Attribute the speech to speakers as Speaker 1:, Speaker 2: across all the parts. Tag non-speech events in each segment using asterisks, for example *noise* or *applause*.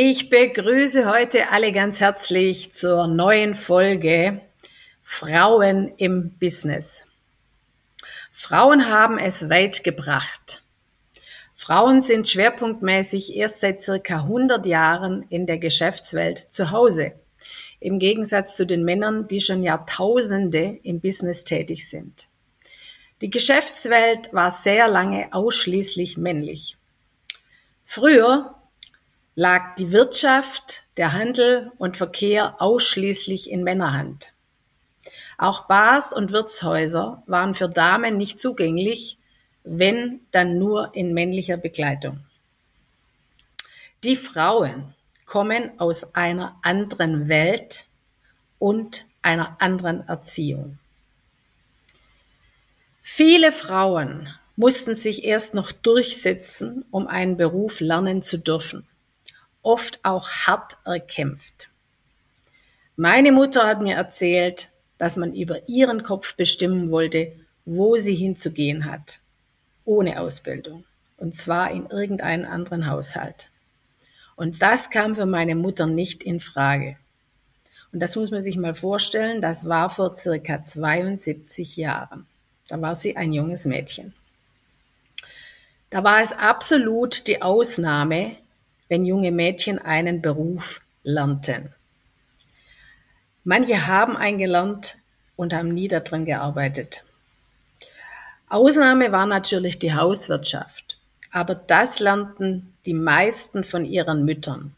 Speaker 1: Ich begrüße heute alle ganz herzlich zur neuen Folge Frauen im Business. Frauen haben es weit gebracht. Frauen sind schwerpunktmäßig erst seit circa 100 Jahren in der Geschäftswelt zu Hause, im Gegensatz zu den Männern, die schon Jahrtausende im Business tätig sind. Die Geschäftswelt war sehr lange ausschließlich männlich. Früher lag die Wirtschaft, der Handel und Verkehr ausschließlich in Männerhand. Auch Bars und Wirtshäuser waren für Damen nicht zugänglich, wenn dann nur in männlicher Begleitung. Die Frauen kommen aus einer anderen Welt und einer anderen Erziehung. Viele Frauen mussten sich erst noch durchsetzen, um einen Beruf lernen zu dürfen, oft auch hart erkämpft. Meine Mutter hat mir erzählt, dass man über ihren Kopf bestimmen wollte, wo sie hinzugehen hat, ohne Ausbildung, und zwar in irgendeinen anderen Haushalt. Und das kam für meine Mutter nicht in Frage. Und das muss man sich mal vorstellen, das war vor circa 72 Jahren. Da war sie ein junges Mädchen. Da war es absolut die Ausnahme, wenn junge Mädchen einen Beruf lernten. Manche haben eingelernt und haben nie daran gearbeitet. Ausnahme war natürlich die Hauswirtschaft, aber das lernten die meisten von ihren Müttern.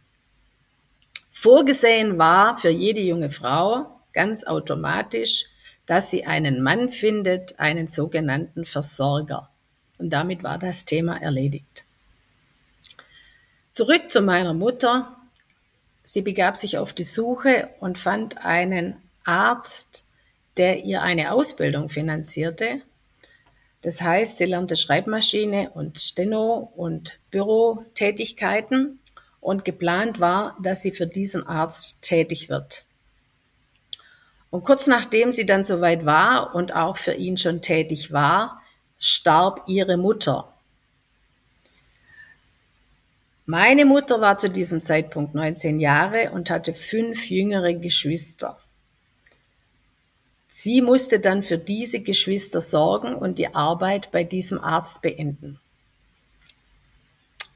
Speaker 1: Vorgesehen war für jede junge Frau ganz automatisch, dass sie einen Mann findet, einen sogenannten Versorger. Und damit war das Thema erledigt. Zurück zu meiner Mutter. Sie begab sich auf die Suche und fand einen Arzt, der ihr eine Ausbildung finanzierte. Das heißt, sie lernte Schreibmaschine und Steno und Bürotätigkeiten und geplant war, dass sie für diesen Arzt tätig wird. Und kurz nachdem sie dann soweit war und auch für ihn schon tätig war, starb ihre Mutter. Meine Mutter war zu diesem Zeitpunkt 19 Jahre und hatte fünf jüngere Geschwister. Sie musste dann für diese Geschwister sorgen und die Arbeit bei diesem Arzt beenden.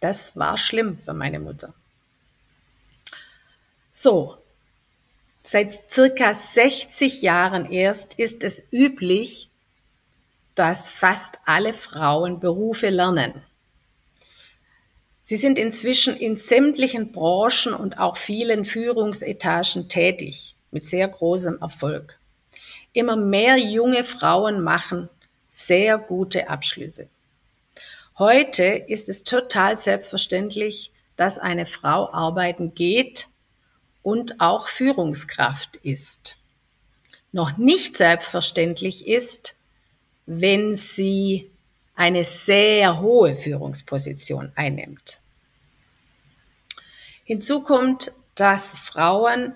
Speaker 1: Das war schlimm für meine Mutter. So, seit circa 60 Jahren erst ist es üblich, dass fast alle Frauen Berufe lernen. Sie sind inzwischen in sämtlichen Branchen und auch vielen Führungsetagen tätig, mit sehr großem Erfolg. Immer mehr junge Frauen machen sehr gute Abschlüsse. Heute ist es total selbstverständlich, dass eine Frau arbeiten geht und auch Führungskraft ist. Noch nicht selbstverständlich ist, wenn sie eine sehr hohe Führungsposition einnimmt. Hinzu kommt, dass Frauen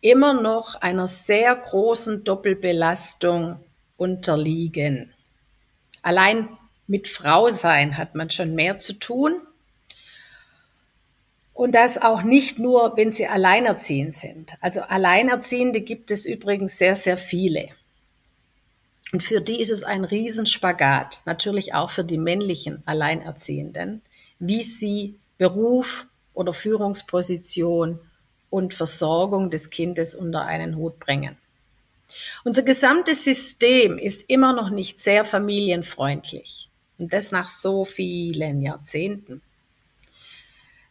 Speaker 1: immer noch einer sehr großen Doppelbelastung unterliegen. Allein mit Frau sein hat man schon mehr zu tun. Und das auch nicht nur, wenn sie alleinerziehend sind. Also Alleinerziehende gibt es übrigens sehr, sehr viele. Und für die ist es ein Riesenspagat, natürlich auch für die männlichen Alleinerziehenden, wie sie Beruf oder Führungsposition und Versorgung des Kindes unter einen Hut bringen. Unser gesamtes System ist immer noch nicht sehr familienfreundlich. Und das nach so vielen Jahrzehnten.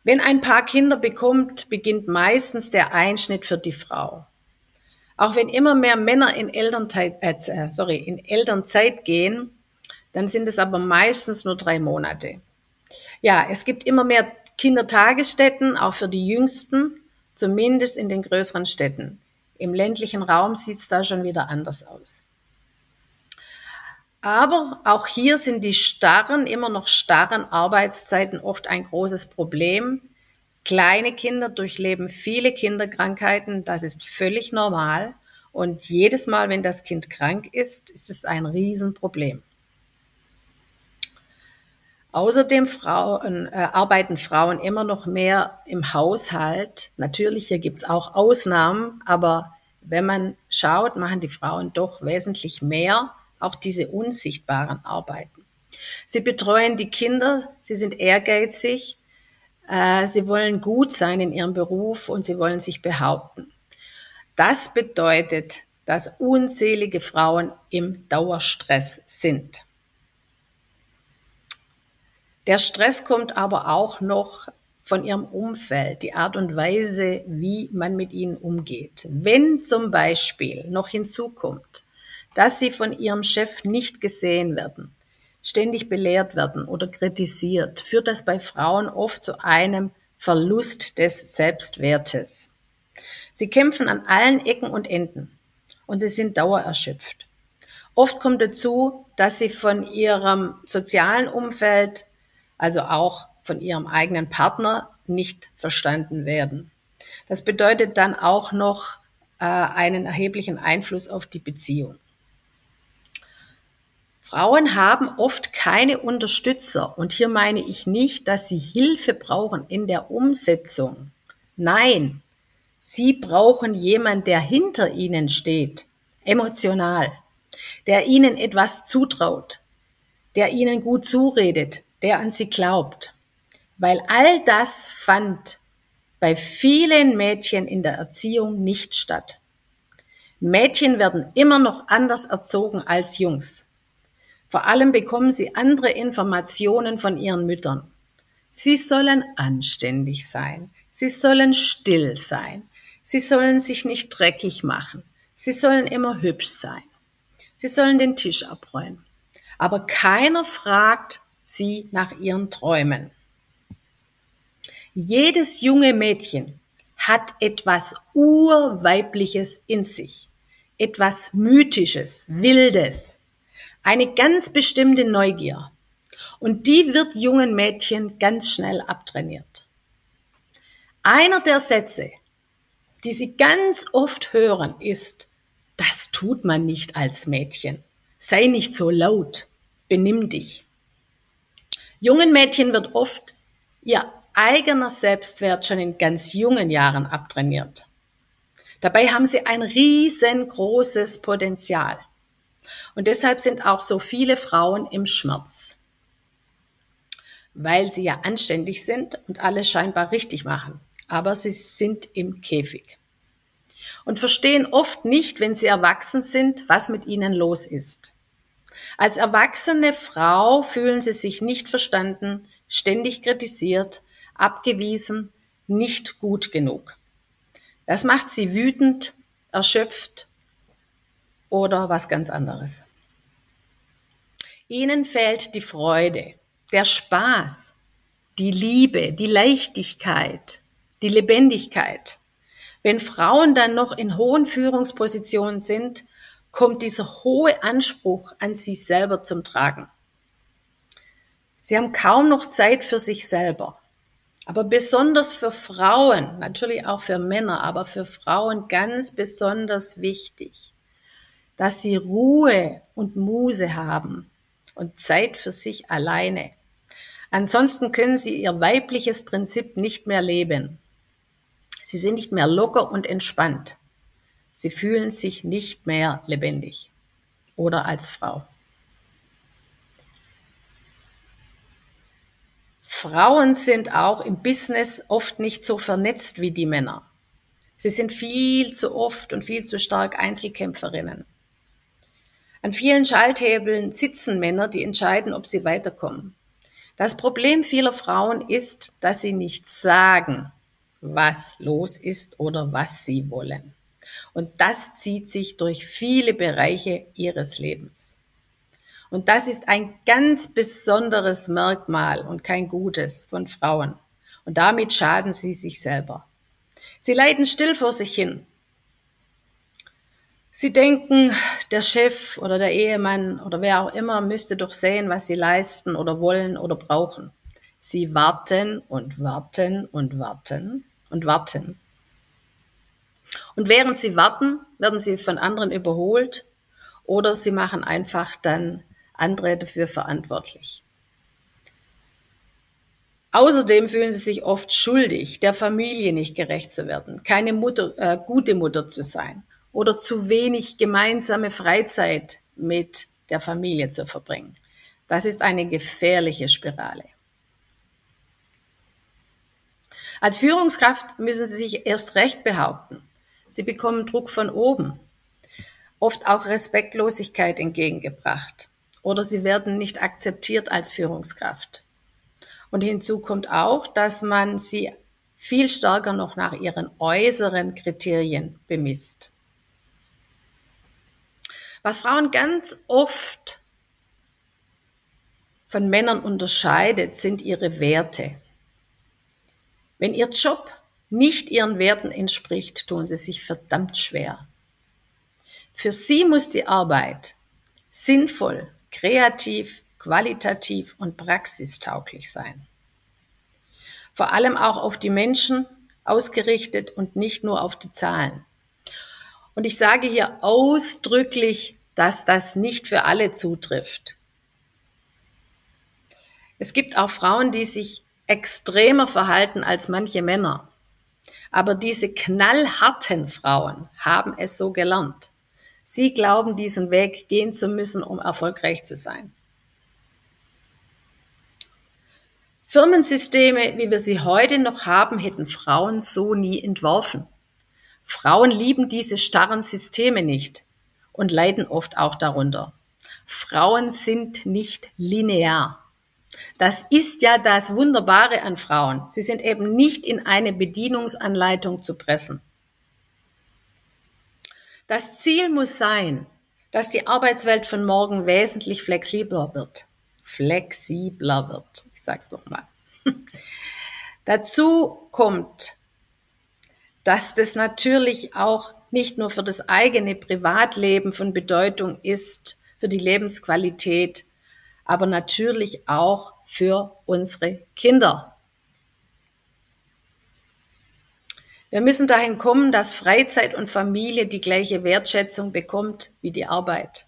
Speaker 1: Wenn ein Paar Kinder bekommt, beginnt meistens der Einschnitt für die Frau. Auch wenn immer mehr Männer in Elternzeit, äh, sorry, in Elternzeit gehen, dann sind es aber meistens nur drei Monate. Ja, es gibt immer mehr Kindertagesstätten, auch für die Jüngsten, zumindest in den größeren Städten. Im ländlichen Raum sieht es da schon wieder anders aus. Aber auch hier sind die starren, immer noch starren Arbeitszeiten oft ein großes Problem. Kleine Kinder durchleben viele Kinderkrankheiten, das ist völlig normal. Und jedes Mal, wenn das Kind krank ist, ist es ein Riesenproblem. Außerdem Frauen, äh, arbeiten Frauen immer noch mehr im Haushalt. Natürlich, hier gibt es auch Ausnahmen, aber wenn man schaut, machen die Frauen doch wesentlich mehr, auch diese unsichtbaren Arbeiten. Sie betreuen die Kinder, sie sind ehrgeizig, sie wollen gut sein in ihrem Beruf und sie wollen sich behaupten. Das bedeutet, dass unzählige Frauen im Dauerstress sind. Der Stress kommt aber auch noch von ihrem Umfeld, die Art und Weise, wie man mit ihnen umgeht. Wenn zum Beispiel noch hinzukommt, dass sie von ihrem Chef nicht gesehen werden, ständig belehrt werden oder kritisiert, führt das bei Frauen oft zu einem Verlust des Selbstwertes. Sie kämpfen an allen Ecken und Enden und sie sind dauererschöpft. Oft kommt dazu, dass sie von ihrem sozialen Umfeld also auch von ihrem eigenen Partner nicht verstanden werden. Das bedeutet dann auch noch äh, einen erheblichen Einfluss auf die Beziehung. Frauen haben oft keine Unterstützer und hier meine ich nicht, dass sie Hilfe brauchen in der Umsetzung. Nein, sie brauchen jemand, der hinter ihnen steht, emotional, der ihnen etwas zutraut, der ihnen gut zuredet, der an sie glaubt. Weil all das fand bei vielen Mädchen in der Erziehung nicht statt. Mädchen werden immer noch anders erzogen als Jungs. Vor allem bekommen sie andere Informationen von ihren Müttern. Sie sollen anständig sein. Sie sollen still sein. Sie sollen sich nicht dreckig machen. Sie sollen immer hübsch sein. Sie sollen den Tisch abräumen. Aber keiner fragt, sie nach ihren Träumen. Jedes junge Mädchen hat etwas Urweibliches in sich, etwas Mythisches, Wildes, eine ganz bestimmte Neugier. Und die wird jungen Mädchen ganz schnell abtrainiert. Einer der Sätze, die sie ganz oft hören, ist, das tut man nicht als Mädchen. Sei nicht so laut, benimm dich. Jungen Mädchen wird oft ihr eigener Selbstwert schon in ganz jungen Jahren abtrainiert. Dabei haben sie ein riesengroßes Potenzial. Und deshalb sind auch so viele Frauen im Schmerz. Weil sie ja anständig sind und alles scheinbar richtig machen. Aber sie sind im Käfig. Und verstehen oft nicht, wenn sie erwachsen sind, was mit ihnen los ist. Als erwachsene Frau fühlen sie sich nicht verstanden, ständig kritisiert, abgewiesen, nicht gut genug. Das macht sie wütend, erschöpft oder was ganz anderes. Ihnen fehlt die Freude, der Spaß, die Liebe, die Leichtigkeit, die Lebendigkeit. Wenn Frauen dann noch in hohen Führungspositionen sind, kommt dieser hohe Anspruch an sich selber zum Tragen. Sie haben kaum noch Zeit für sich selber. Aber besonders für Frauen, natürlich auch für Männer, aber für Frauen ganz besonders wichtig, dass sie Ruhe und Muse haben und Zeit für sich alleine. Ansonsten können sie ihr weibliches Prinzip nicht mehr leben. Sie sind nicht mehr locker und entspannt. Sie fühlen sich nicht mehr lebendig oder als Frau. Frauen sind auch im Business oft nicht so vernetzt wie die Männer. Sie sind viel zu oft und viel zu stark Einzelkämpferinnen. An vielen Schalthebeln sitzen Männer, die entscheiden, ob sie weiterkommen. Das Problem vieler Frauen ist, dass sie nicht sagen, was los ist oder was sie wollen. Und das zieht sich durch viele Bereiche ihres Lebens. Und das ist ein ganz besonderes Merkmal und kein gutes von Frauen. Und damit schaden sie sich selber. Sie leiden still vor sich hin. Sie denken, der Chef oder der Ehemann oder wer auch immer müsste doch sehen, was sie leisten oder wollen oder brauchen. Sie warten und warten und warten und warten. Und während sie warten, werden sie von anderen überholt oder sie machen einfach dann andere dafür verantwortlich. Außerdem fühlen sie sich oft schuldig, der Familie nicht gerecht zu werden, keine Mutter, äh, gute Mutter zu sein oder zu wenig gemeinsame Freizeit mit der Familie zu verbringen. Das ist eine gefährliche Spirale. Als Führungskraft müssen Sie sich erst recht behaupten. Sie bekommen Druck von oben, oft auch Respektlosigkeit entgegengebracht oder Sie werden nicht akzeptiert als Führungskraft. Und hinzu kommt auch, dass man sie viel stärker noch nach ihren äußeren Kriterien bemisst. Was Frauen ganz oft von Männern unterscheidet, sind ihre Werte. Wenn ihr Job nicht ihren Werten entspricht, tun sie sich verdammt schwer. Für sie muss die Arbeit sinnvoll, kreativ, qualitativ und praxistauglich sein. Vor allem auch auf die Menschen ausgerichtet und nicht nur auf die Zahlen. Und ich sage hier ausdrücklich, dass das nicht für alle zutrifft. Es gibt auch Frauen, die sich extremer verhalten als manche Männer. Aber diese knallharten Frauen haben es so gelernt. Sie glauben, diesen Weg gehen zu müssen, um erfolgreich zu sein. Firmensysteme, wie wir sie heute noch haben, hätten Frauen so nie entworfen. Frauen lieben diese starren Systeme nicht und leiden oft auch darunter. Frauen sind nicht linear. Das ist ja das Wunderbare an Frauen. Sie sind eben nicht in eine Bedienungsanleitung zu pressen. Das Ziel muss sein, dass die Arbeitswelt von morgen wesentlich flexibler wird flexibler wird. Ich sage es doch mal. *laughs* Dazu kommt, dass das natürlich auch nicht nur für das eigene Privatleben von Bedeutung ist, für die Lebensqualität, aber natürlich auch für unsere Kinder. Wir müssen dahin kommen, dass Freizeit und Familie die gleiche Wertschätzung bekommt wie die Arbeit.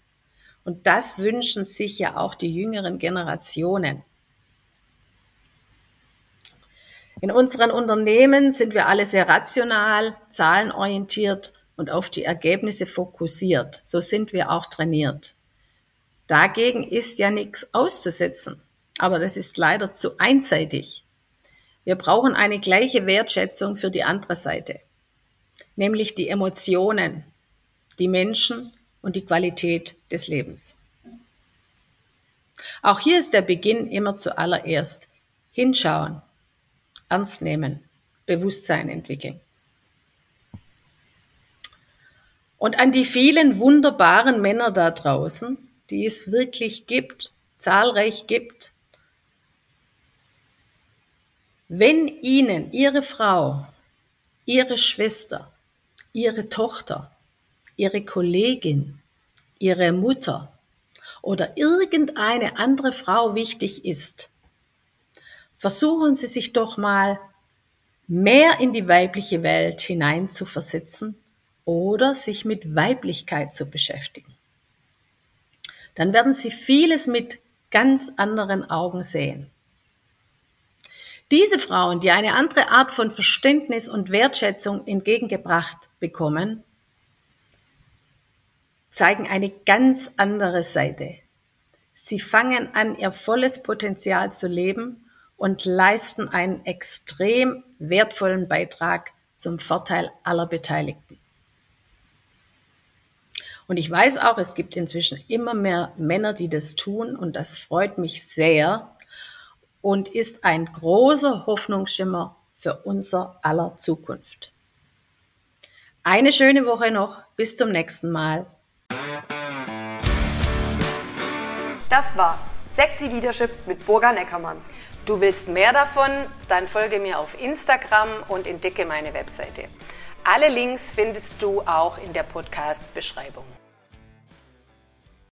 Speaker 1: Und das wünschen sich ja auch die jüngeren Generationen. In unseren Unternehmen sind wir alle sehr rational, zahlenorientiert und auf die Ergebnisse fokussiert. So sind wir auch trainiert. Dagegen ist ja nichts auszusetzen, aber das ist leider zu einseitig. Wir brauchen eine gleiche Wertschätzung für die andere Seite, nämlich die Emotionen, die Menschen und die Qualität des Lebens. Auch hier ist der Beginn immer zuallererst hinschauen, ernst nehmen, Bewusstsein entwickeln. Und an die vielen wunderbaren Männer da draußen, die es wirklich gibt, zahlreich gibt, wenn Ihnen Ihre Frau, Ihre Schwester, Ihre Tochter ihre Kollegin, ihre Mutter oder irgendeine andere Frau wichtig ist, versuchen Sie sich doch mal mehr in die weibliche Welt hineinzuversetzen oder sich mit Weiblichkeit zu beschäftigen. Dann werden Sie vieles mit ganz anderen Augen sehen. Diese Frauen, die eine andere Art von Verständnis und Wertschätzung entgegengebracht bekommen, zeigen eine ganz andere Seite. Sie fangen an, ihr volles Potenzial zu leben und leisten einen extrem wertvollen Beitrag zum Vorteil aller Beteiligten. Und ich weiß auch, es gibt inzwischen immer mehr Männer, die das tun und das freut mich sehr und ist ein großer Hoffnungsschimmer für unser aller Zukunft. Eine schöne Woche noch, bis zum nächsten Mal.
Speaker 2: Das war Sexy Leadership mit Burga Neckermann.
Speaker 1: Du willst mehr davon? Dann folge mir auf Instagram und entdecke meine Webseite. Alle Links findest du auch in der Podcast-Beschreibung.